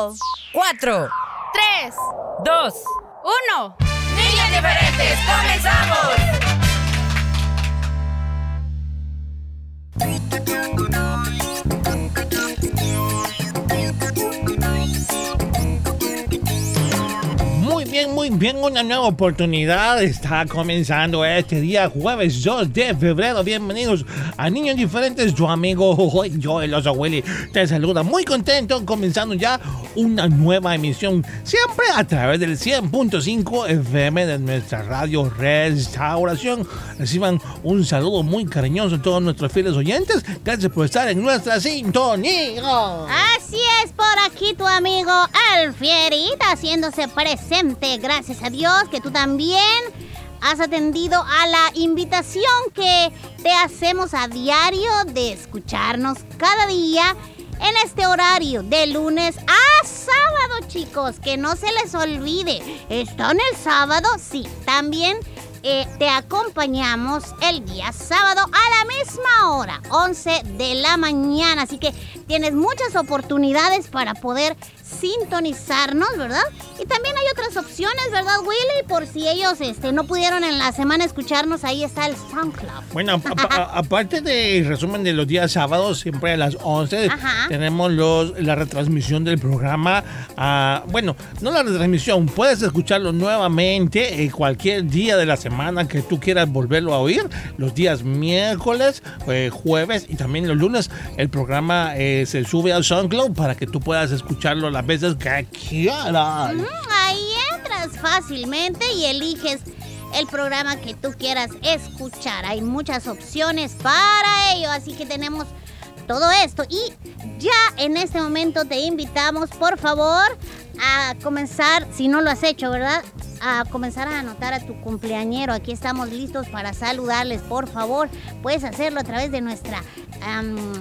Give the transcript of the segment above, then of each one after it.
5, 4, 3, 2, 1. Niñas diferentes, comenzamos. Muy bien, muy bien, una nueva oportunidad está comenzando este día jueves 2 de febrero. Bienvenidos a Niños Diferentes, tu amigo yo, el te saluda muy contento, comenzando ya una nueva emisión, siempre a través del 100.5 FM de nuestra radio Restauración. Reciban un saludo muy cariñoso a todos nuestros fieles oyentes. Gracias por estar en nuestra sintonía. Así es, por aquí tu amigo El Fierita haciéndose presente. Gracias a Dios que tú también has atendido a la invitación que te hacemos a diario de escucharnos cada día en este horario de lunes a sábado, chicos. Que no se les olvide. ¿Están el sábado? Sí. También eh, te acompañamos el día sábado a la misma hora, 11 de la mañana. Así que tienes muchas oportunidades para poder sintonizarnos, ¿verdad? Y también hay otras opciones, ¿verdad, Willy? Por si ellos este, no pudieron en la semana escucharnos, ahí está el SoundCloud. Bueno, aparte del resumen de los días sábados, siempre a las 11, Ajá. tenemos los, la retransmisión del programa. ah, bueno, no la retransmisión, puedes escucharlo nuevamente eh, cualquier día de la semana que tú quieras volverlo a oír. Los días miércoles, eh, jueves y también los lunes, el programa eh, se sube al SoundCloud para que tú puedas escucharlo las veces que quieras. Ahí entras fácilmente y eliges el programa que tú quieras escuchar. Hay muchas opciones para ello, así que tenemos todo esto. Y ya en este momento te invitamos, por favor, a comenzar, si no lo has hecho, ¿verdad? A comenzar a anotar a tu cumpleañero. Aquí estamos listos para saludarles, por favor. Puedes hacerlo a través de nuestra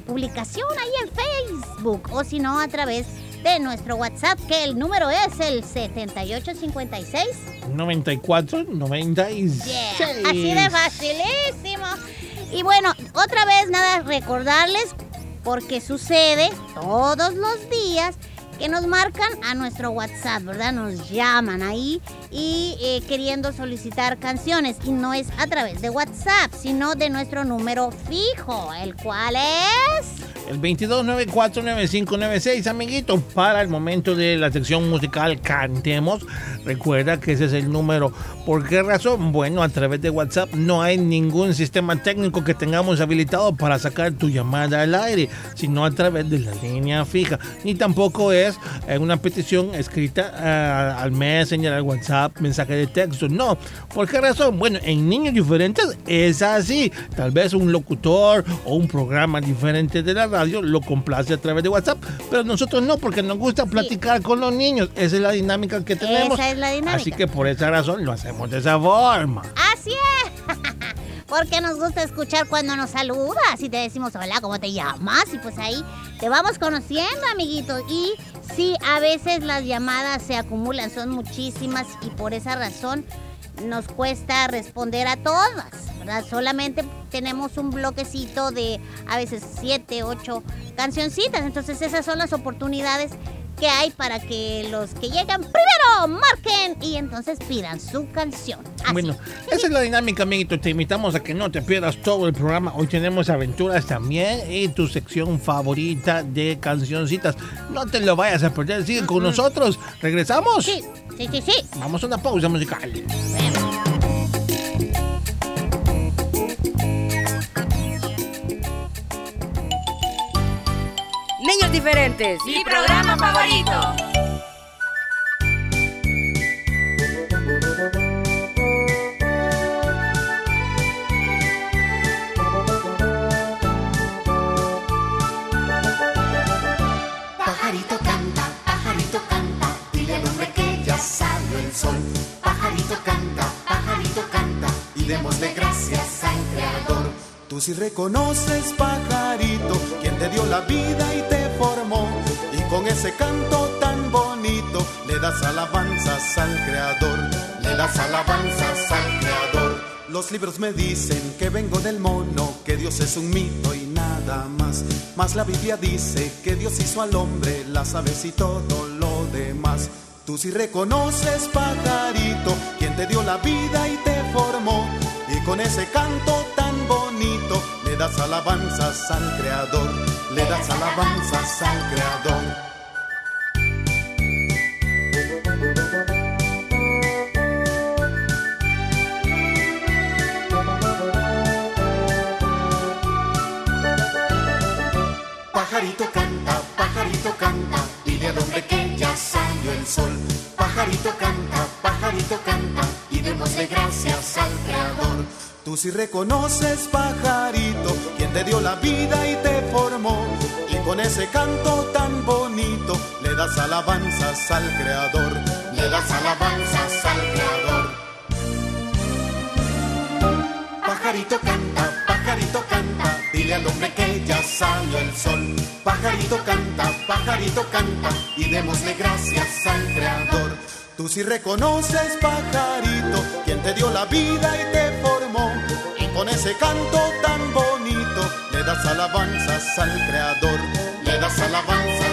publicación ahí en Facebook o si no a través de nuestro WhatsApp, que el número es el 7856. 94, 96. Yeah, así de facilísimo. Y bueno, otra vez nada, recordarles, porque sucede todos los días que nos marcan a nuestro WhatsApp, ¿verdad? Nos llaman ahí y eh, queriendo solicitar canciones. Y no es a través de WhatsApp, sino de nuestro número fijo, el cual es... El 22949596, amiguito, para el momento de la sección musical Cantemos. Recuerda que ese es el número. ¿Por qué razón? Bueno, a través de WhatsApp no hay ningún sistema técnico que tengamos habilitado para sacar tu llamada al aire, sino a través de la línea fija. Ni tampoco es eh, una petición escrita eh, al Messenger, al WhatsApp, mensaje de texto. No. ¿Por qué razón? Bueno, en niños diferentes es así. Tal vez un locutor o un programa diferente de la radio lo complace a través de WhatsApp, pero nosotros no, porque nos gusta platicar con los niños. Esa es la dinámica que tenemos. Esa es la dinámica. Así que por esa razón lo hacemos de esa forma. Así es. porque nos gusta escuchar cuando nos saludas y te decimos hola, ¿cómo te llamas? Y pues ahí te vamos conociendo, amiguito. Y sí, a veces las llamadas se acumulan, son muchísimas y por esa razón nos cuesta responder a todas. Solamente tenemos un bloquecito de a veces siete, ocho cancioncitas, entonces esas son las oportunidades que hay para que los que llegan primero marquen y entonces pidan su canción. Bueno, esa es la dinámica, amiguito. Te invitamos a que no te pierdas todo el programa. Hoy tenemos aventuras también y tu sección favorita de cancioncitas. No te lo vayas a perder. Sigue con nosotros. ¿Regresamos? Sí, sí, sí, sí. Vamos a una pausa musical. Diferentes. Mi programa favorito. Pajarito canta, pajarito canta, dile al hombre que ya salió el sol. Pajarito canta, pajarito canta, y démosle. Tú si reconoces, pajarito, quien te dio la vida y te formó. Y con ese canto tan bonito le das alabanzas al Creador. Le das alabanzas al Creador. Los libros me dicen que vengo del mono, que Dios es un mito y nada más. Mas la Biblia dice que Dios hizo al hombre, las aves y todo lo demás. Tú si reconoces, pajarito, quien te dio la vida y te formó. Y con ese canto das alabanzas al Creador, le das alabanzas al Creador. Pajarito canta, pajarito canta, dile al hombre que ya salió el sol. Pajarito canta, pajarito canta, y démosle gracias al Creador. Tú si reconoces, pajarito, quien te dio la vida y te formó. Y con ese canto tan bonito le das alabanzas al Creador, Le das alabanzas al Creador. Pajarito canta, pajarito canta, dile al hombre que ya salió el sol. Pajarito canta, pajarito canta, y démosle gracias al Creador. Tú si reconoces, pajarito, quien te dio la vida y te formó. Y con ese canto tan bonito le das alabanzas al Creador, Le das alabanzas.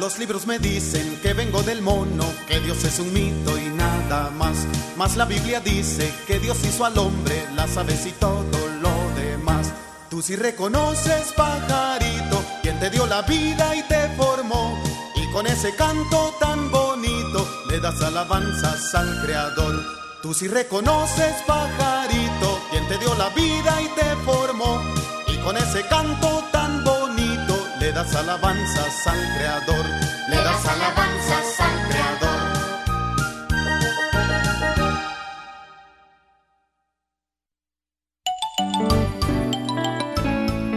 Los libros me dicen que vengo del mono, que Dios es un mito y nada más. Mas la Biblia dice que Dios hizo al hombre, las aves y todo lo demás. Tú si reconoces, pajarito, quien te dio la vida y te formó. Y con ese canto tan bonito le das alabanzas al Creador. Tú si reconoces, pajarito, quien te dio la vida y te formó. Y con ese canto tan bonito le das alabanzas al Creador. Le das alabanzas al Creador.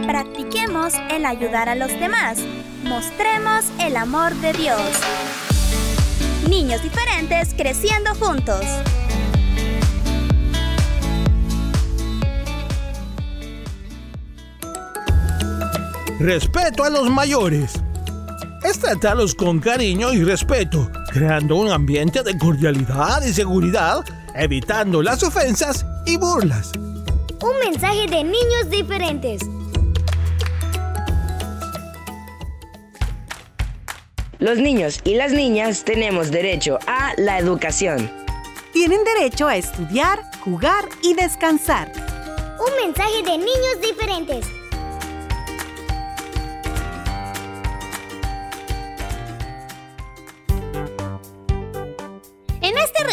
Practiquemos el ayudar a los demás. Mostremos el amor de Dios. Niños diferentes creciendo juntos. Respeto a los mayores. Es tratarlos con cariño y respeto, creando un ambiente de cordialidad y seguridad, evitando las ofensas y burlas. Un mensaje de niños diferentes. Los niños y las niñas tenemos derecho a la educación. Tienen derecho a estudiar, jugar y descansar. Un mensaje de niños diferentes.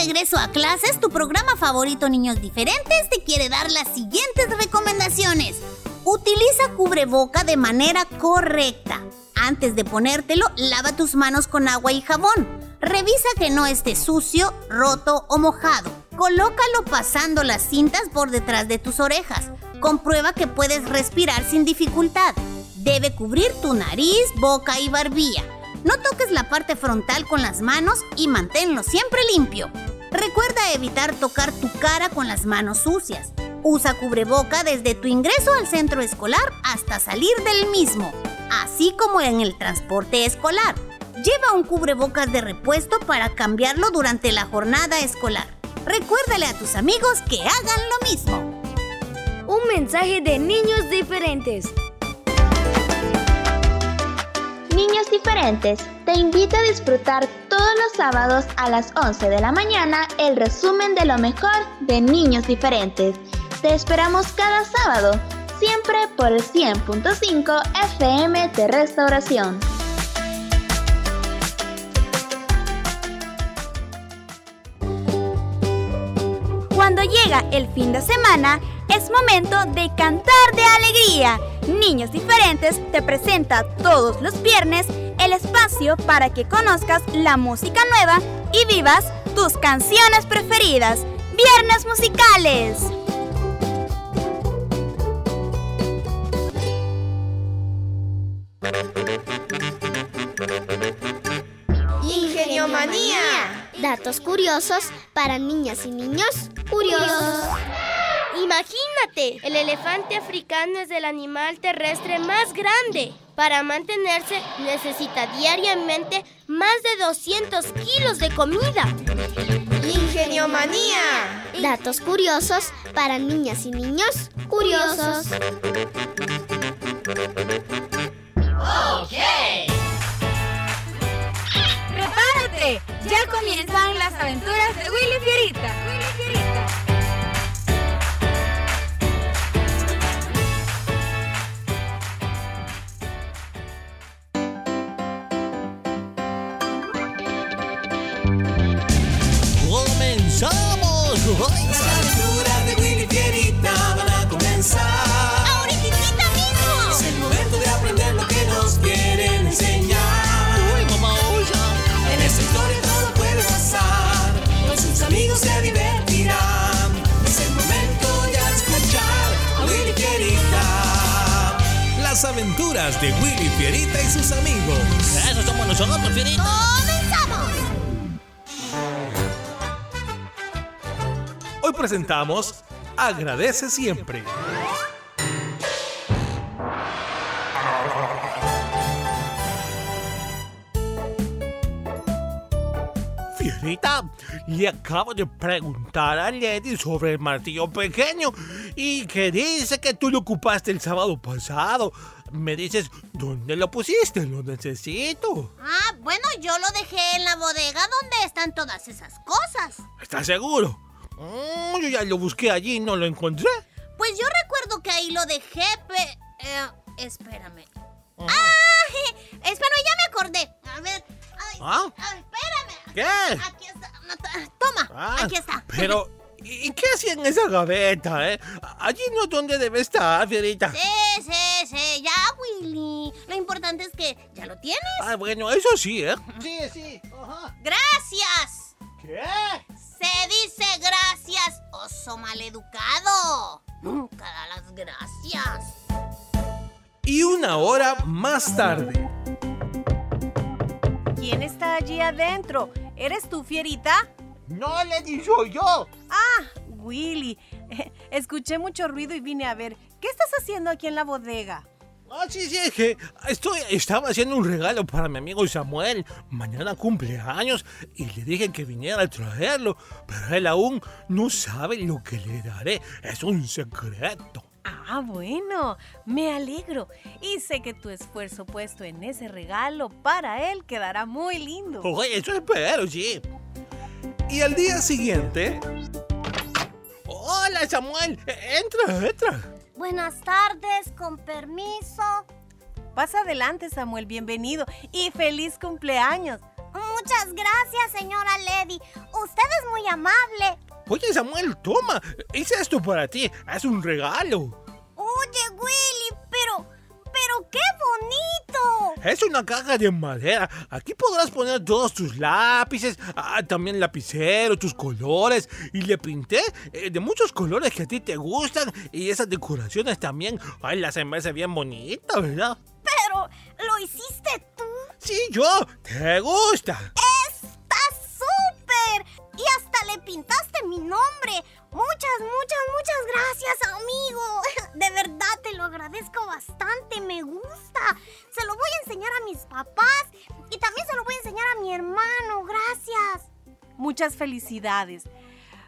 Regreso a clases, tu programa favorito Niños Diferentes te quiere dar las siguientes recomendaciones. Utiliza cubreboca de manera correcta. Antes de ponértelo, lava tus manos con agua y jabón. Revisa que no esté sucio, roto o mojado. Colócalo pasando las cintas por detrás de tus orejas. Comprueba que puedes respirar sin dificultad. Debe cubrir tu nariz, boca y barbilla. No toques la parte frontal con las manos y manténlo siempre limpio. Recuerda evitar tocar tu cara con las manos sucias. Usa cubreboca desde tu ingreso al centro escolar hasta salir del mismo, así como en el transporte escolar. Lleva un cubrebocas de repuesto para cambiarlo durante la jornada escolar. Recuérdale a tus amigos que hagan lo mismo. Un mensaje de niños diferentes. Niños diferentes, te invito a disfrutar todos los sábados a las 11 de la mañana el resumen de lo mejor de Niños diferentes. Te esperamos cada sábado, siempre por el 100.5 FM de Restauración. Cuando llega el fin de semana, es momento de cantar de alegría. Niños Diferentes te presenta todos los viernes el espacio para que conozcas la música nueva y vivas tus canciones preferidas. Viernes musicales. Ingeniomanía. Datos curiosos para niñas y niños curiosos. Imagínate, el elefante africano es el animal terrestre más grande. Para mantenerse necesita diariamente más de 200 kilos de comida. Ingeniomanía. Datos curiosos para niñas y niños curiosos. ¡Ok! ¡Prepárate! Ya comienzan las aventuras de Willy Fierita. Willy Fierita. De Willy Fierita y sus amigos. Eso somos nosotros, Fierita. ¡Comenzamos! Hoy presentamos Agradece siempre. Fierita, le acabo de preguntar a Lady sobre el martillo pequeño y que dice que tú lo ocupaste el sábado pasado. Me dices, ¿dónde lo pusiste? Lo necesito. Ah, bueno, yo lo dejé en la bodega donde están todas esas cosas. ¿Estás seguro? Mm, yo ya lo busqué allí y no lo encontré. Pues yo recuerdo que ahí lo dejé, pe... eh, espérame. ¡Ah! Espera, ya me acordé. A ver. Ay, ¿Ah? espérame. ¿Qué? Aquí está. Toma, Ah, aquí está. Pero, ¿y qué hacía en esa gaveta, eh? Allí no es donde debe estar, Fierita. Sí, sí, sí, ya, Willy. Lo importante es que ya lo tienes. Ah, bueno, eso sí, ¿eh? Sí, sí. ¡Gracias! ¿Qué? Se dice gracias, oso maleducado. Nunca da las gracias. Y una hora más tarde. ¿Quién está allí adentro? ¿Eres tú, Fierita? No, Lady, soy yo. Ah, Willy. Escuché mucho ruido y vine a ver. ¿Qué estás haciendo aquí en la bodega? Ah, sí, sí, es que estoy, estaba haciendo un regalo para mi amigo Samuel. Mañana cumpleaños y le dije que viniera a traerlo, pero él aún no sabe lo que le daré. Es un secreto. Ah, bueno, me alegro. Y sé que tu esfuerzo puesto en ese regalo para él quedará muy lindo. Oye, eso espero, sí. Y al día siguiente, Hola, Samuel. E- Entra, entra. Buenas tardes, con permiso. Pasa adelante, Samuel, bienvenido. Y feliz cumpleaños. Muchas gracias, señora Lady. Usted es muy amable. Oye, Samuel, toma. Hice esto para ti. Es un regalo. Qué bonito! Es una caja de madera. Aquí podrás poner todos tus lápices, ah, también lapicero, tus colores. Y le pinté eh, de muchos colores que a ti te gustan. Y esas decoraciones también. Ay, las se me hace bien bonita, ¿verdad? Pero, ¿lo hiciste tú? Sí, yo. ¿Te gusta? ¡Está súper! Y hasta le pintaste mi nombre. Muchas, muchas, muchas gracias, amigo. De verdad te lo agradezco bastante, me gusta. Se lo voy a enseñar a mis papás y también se lo voy a enseñar a mi hermano, gracias. Muchas felicidades.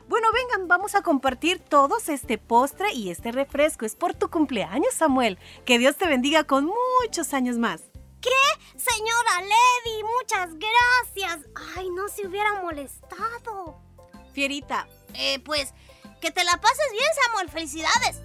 Bueno, vengan, vamos a compartir todos este postre y este refresco. Es por tu cumpleaños, Samuel. Que Dios te bendiga con muchos años más. ¿Qué? Señora Lady, muchas gracias. Ay, no se hubiera molestado. Fierita, eh, pues que te la pases bien, Samuel. Felicidades.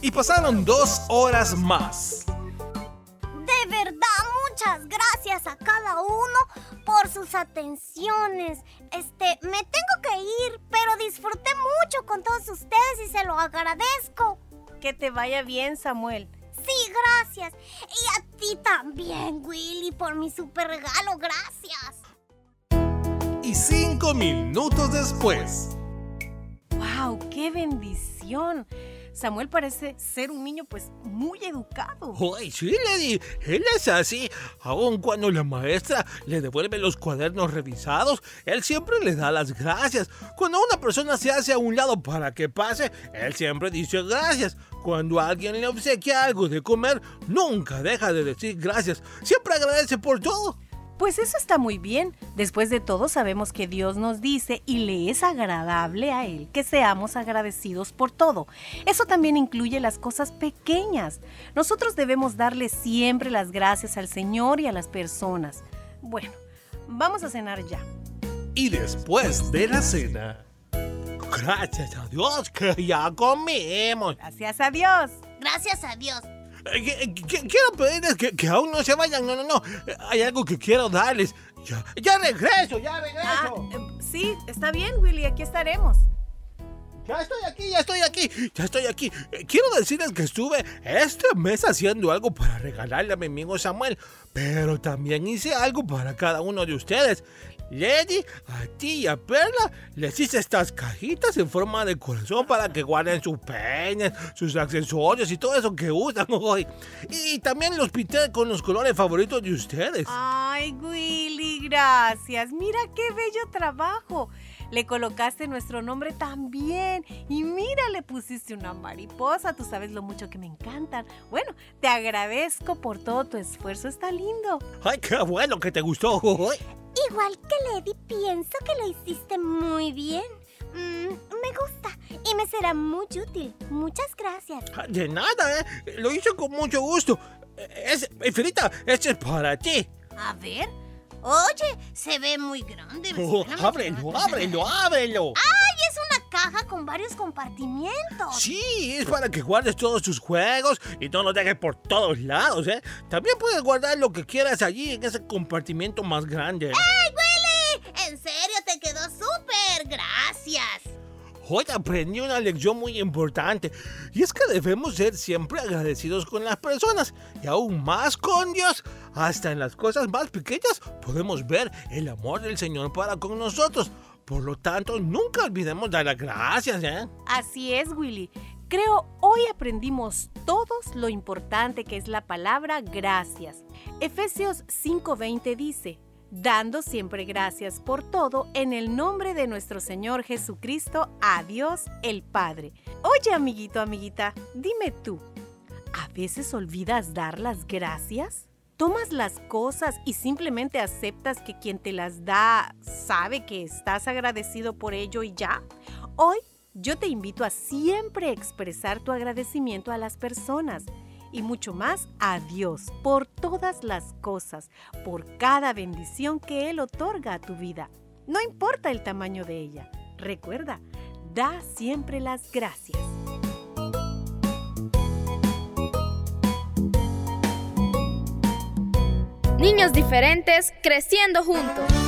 Y pasaron dos horas más. De verdad, muchas gracias a cada uno por sus atenciones. Este, me tengo que ir, pero disfruté mucho con todos ustedes y se lo agradezco. Que te vaya bien, Samuel. Sí, gracias. Y a ti también, Willy, por mi super regalo. Gracias. Y cinco minutos después. ¡Wow! ¡Qué bendición! Samuel parece ser un niño pues muy educado. Ay, sí, Lady, él es así. Aun cuando la maestra le devuelve los cuadernos revisados, él siempre le da las gracias. Cuando una persona se hace a un lado para que pase, él siempre dice gracias. Cuando alguien le obsequia algo de comer, nunca deja de decir gracias. Siempre agradece por todo. Pues eso está muy bien. Después de todo sabemos que Dios nos dice y le es agradable a Él que seamos agradecidos por todo. Eso también incluye las cosas pequeñas. Nosotros debemos darle siempre las gracias al Señor y a las personas. Bueno, vamos a cenar ya. Y después de la cena... Gracias a Dios que ya comimos. Gracias a Dios. Gracias a Dios. Quiero pedirles que, que, aún no se vayan. No, no, no. Hay algo que quiero darles. Ya, ya regreso, ya regreso. Ah, eh, sí, está bien, Willy. Aquí estaremos. Ya estoy aquí, ya estoy aquí, ya estoy aquí. Eh, quiero decirles que estuve este mes haciendo algo para regalarle a mi amigo Samuel, pero también hice algo para cada uno de ustedes. Lady, a ti y a Perla les hice estas cajitas en forma de corazón para que guarden sus peines, sus accesorios y todo eso que usan hoy. Y también los pinté con los colores favoritos de ustedes. Ay, Willy, gracias. Mira qué bello trabajo. Le colocaste nuestro nombre también. Y mira, le pusiste una mariposa. Tú sabes lo mucho que me encantan. Bueno, te agradezco por todo tu esfuerzo. Está lindo. Ay, qué bueno que te gustó. Igual que Lady, pienso que lo hiciste muy bien. Mm, me gusta y me será muy útil. Muchas gracias. De nada, ¿eh? Lo hice con mucho gusto. Es, Felita, este es para ti. A ver. Oye, se ve muy grande. Oh, ábrelo, ábrelo, ábrelo. ¡Ay, es una caja con varios compartimientos! Sí, es para que guardes todos tus juegos y no los dejes por todos lados, ¿eh? También puedes guardar lo que quieras allí en ese compartimiento más grande. ¡Ey, Hoy aprendí una lección muy importante y es que debemos ser siempre agradecidos con las personas y aún más con Dios. Hasta en las cosas más pequeñas podemos ver el amor del Señor para con nosotros. Por lo tanto, nunca olvidemos dar las gracias, ¿eh? Así es, Willy. Creo hoy aprendimos todos lo importante que es la palabra gracias. Efesios 5:20 dice, dando siempre gracias por todo en el nombre de nuestro Señor Jesucristo, a Dios el Padre. Oye, amiguito, amiguita, dime tú, ¿a veces olvidas dar las gracias? ¿Tomas las cosas y simplemente aceptas que quien te las da sabe que estás agradecido por ello y ya? Hoy yo te invito a siempre expresar tu agradecimiento a las personas y mucho más a Dios por todas las cosas, por cada bendición que Él otorga a tu vida. No importa el tamaño de ella. Recuerda, da siempre las gracias. Niños diferentes creciendo juntos.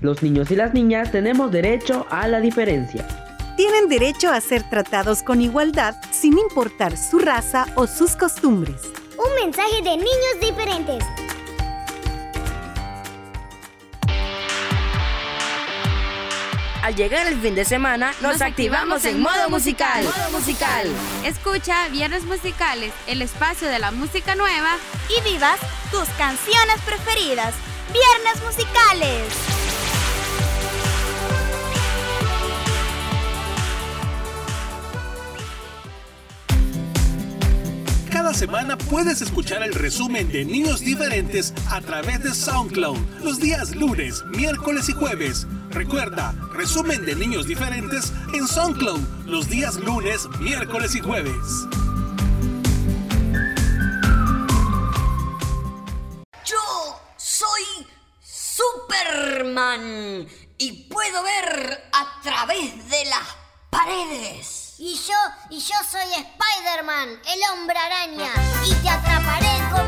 Los niños y las niñas tenemos derecho a la diferencia. Tienen derecho a ser tratados con igualdad sin importar su raza o sus costumbres. Un mensaje de niños diferentes. Al llegar el fin de semana, nos, activamos, en, en modo musical. Modo musical. Escucha Viernes Musicales, el espacio de la música nueva. Y vivas tus canciones preferidas. Viernes Musicales. cada semana puedes escuchar el resumen de Niños Diferentes a través de SoundCloud los días lunes, miércoles y jueves. Recuerda, resumen de Niños Diferentes en SoundCloud los días lunes, miércoles y jueves. Yo soy Superman y puedo ver a través de las paredes. Y yo, y yo soy Spider-Man, el hombre araña, y te atraparé con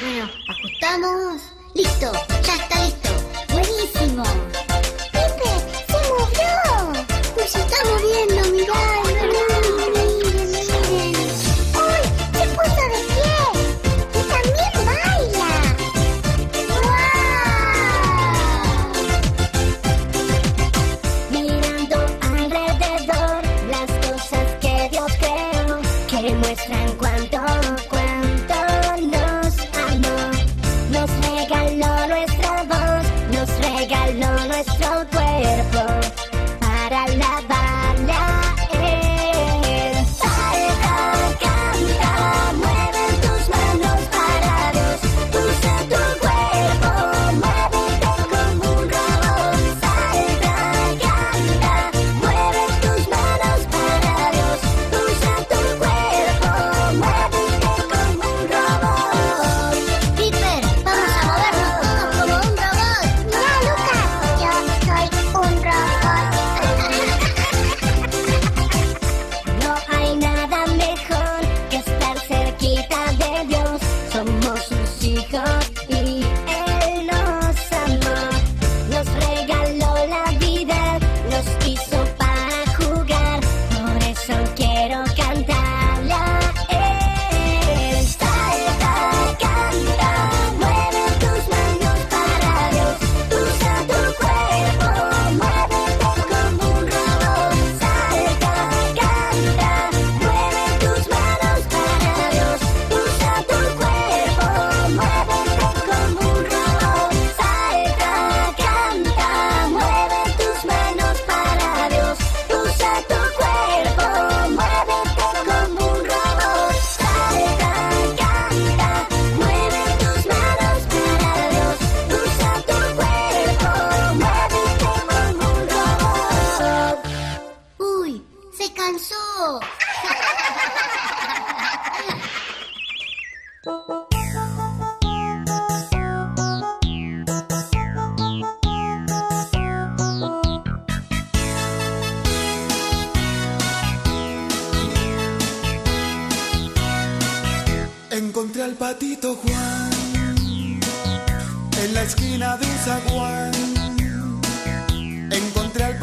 Bueno, ajustamos. Listo, ya está listo. Buenísimo.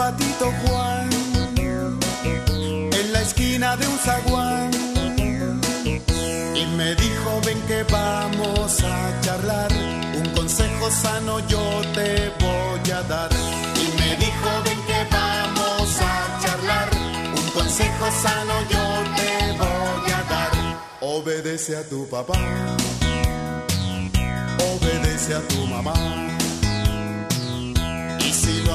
Patito Juan en la esquina de un zaguán. Y me dijo, ven que vamos a charlar. Un consejo sano yo te voy a dar. Y me dijo, ven que vamos a charlar. Un consejo sano yo te voy a dar. Obedece a tu papá. Obedece a tu mamá.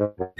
Thank you.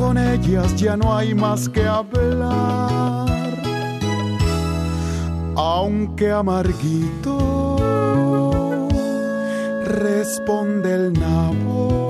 con ellas ya no hay más que hablar. Aunque amarguito responde el nabo,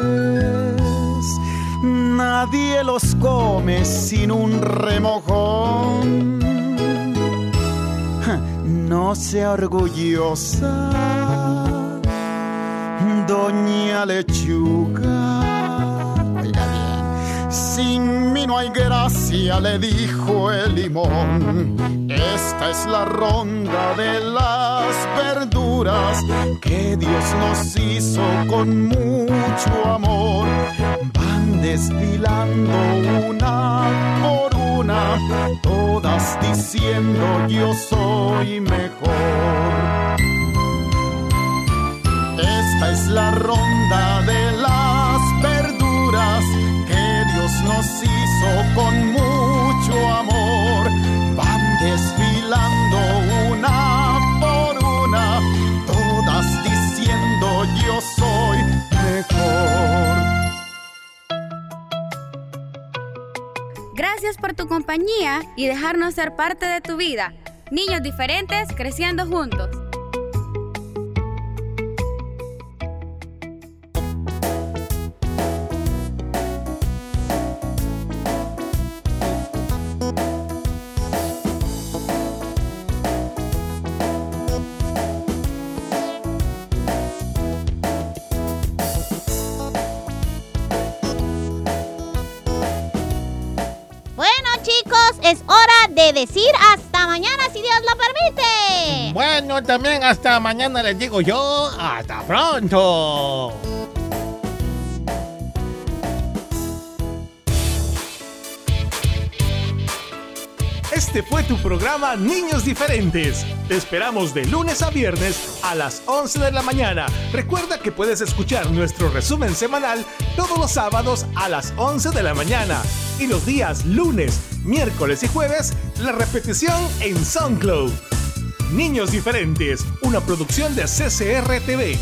Nadie los come sin un remojón. No sea orgullosa, doña lechuga. Sin mí no hay gracia, le dijo el limón. Esta es la ronda de las verduras que Dios nos hizo con mucho amor. Desfilando una por una, todas diciendo yo soy mejor. Esta es la ronda de las verduras que Dios nos hizo Gracias por tu compañía y dejarnos ser parte de tu vida. Niños diferentes creciendo juntos. De decir hasta mañana si Dios lo permite. Bueno, también hasta mañana les digo yo, hasta pronto. Este fue tu programa Niños Diferentes. Te esperamos de lunes a viernes a las 11 de la mañana. Recuerda que puedes escuchar nuestro resumen semanal todos los sábados a las 11 de la mañana y los días lunes, miércoles y jueves la repetición en SoundCloud. Niños Diferentes, una producción de CCR TV.